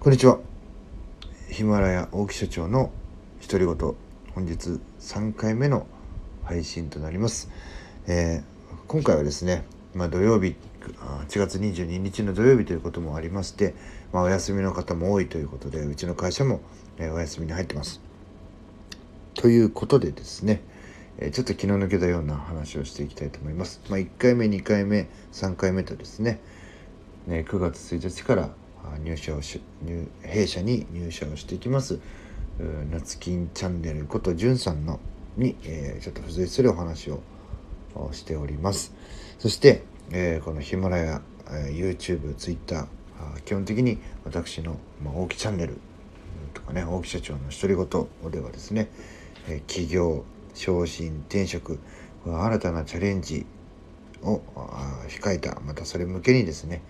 こんにちは。ヒマラヤ大木社長の独り言。本日3回目の配信となります、えー、今回はですね、まあ、土曜日8月22日の土曜日ということもありまして、まあ、お休みの方も多いということでうちの会社も、え、お休みに入ってます。ということでですねえちょっと気の抜けたような話をしていきたいと思います。まあ、1回目、2回目、3回目とですね、ね9月1日から入社をし入弊社に入社をしていきます。夏金チャンネルことじゅんさんのに、えー、ちょっと付随するお話をしております。そして、えー、このヒマラヤ、えー、YouTube、Twitter 基本的に私の、まあ、大木チャンネルとかね大木社長の独り言ではですね、えー、起業昇進転職新たなチャレンジを控えたまたそれ向けにですね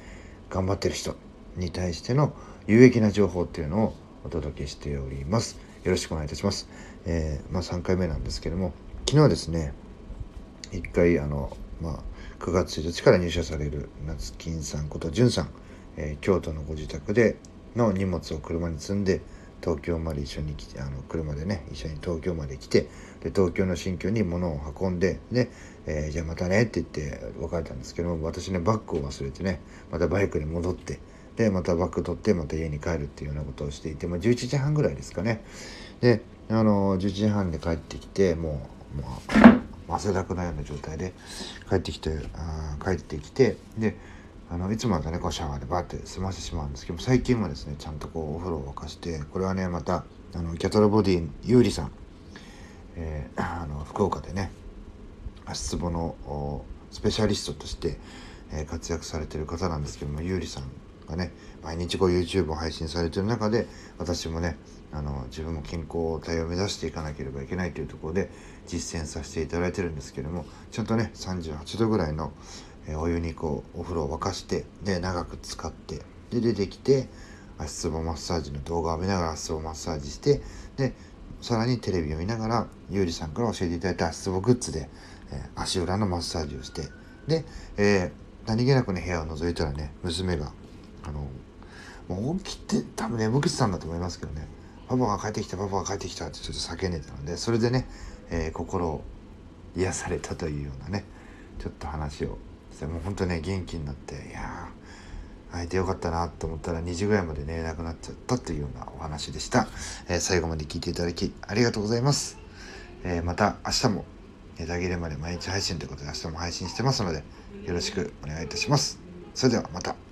頑張ってる人。に対しての有益な情報っていうのをお届けしております。よろしくお願いいたします。えー、まあ、3回目なんですけども昨日ですね1回あの、まあ、9月1日から入社される夏金さんことじゅんさん、えー、京都のご自宅での荷物を車に積んで東京まで一緒に来てあの車でね一緒に東京まで来てで東京の新居に物を運んでで、えー、じゃあまたねって言って別れたんですけども私ねバッグを忘れてねまたバイクに戻ってでまたバッグ取ってまた家に帰るっていうようなことをしていて、まあ、11時半ぐらいですかね。であの11時半で帰ってきてもう、まあ、汗だくなような状態で帰ってきてあ帰ってきてであのいつもだとねこうシャワーでバーって済ませてしまうんですけど最近はですねちゃんとこうお風呂を沸かしてこれはねまたあのキャトルボディ有利さん、えー、あの福岡でね足つぼのスペシャリストとして、えー、活躍されてる方なんですけども有利さんがね毎日こう YouTube を配信されてる中で私もねあの自分も健康体を目指していかなければいけないというところで実践させていただいてるんですけどもちゃんとね38度ぐらいのお湯にこうお風呂を沸かしてで長く使ってで出てきて足つぼマッサージの動画を見ながら足つぼマッサージしてでさらにテレビを見ながらゆうりさんから教えていただいた足つぼグッズで、えー、足裏のマッサージをしてで、えー、何気なくね部屋を覗いたらね娘があのもう起きて多分眠くてたんだと思いますけどね。パパが帰ってきたパパが帰ってきたってちょっと叫んでたのでそれでね、えー、心を癒されたというようなねちょっと話をしてもうほんとね元気になっていや会えてよかったなと思ったら2時ぐらいまで寝れなくなっちゃったというようなお話でした、えー、最後まで聞いていただきありがとうございます、えー、また明日も枝切れまで毎日配信ということで明日も配信してますのでよろしくお願いいたします。それではまた。